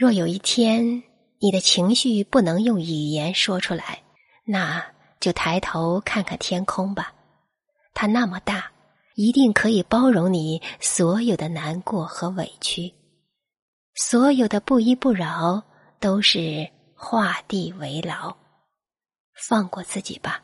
若有一天你的情绪不能用语言说出来那就抬头看看天空吧。它那么大一定可以包容你所有的难过和委屈。所有的不依不饶都是画地为牢。放过自己吧。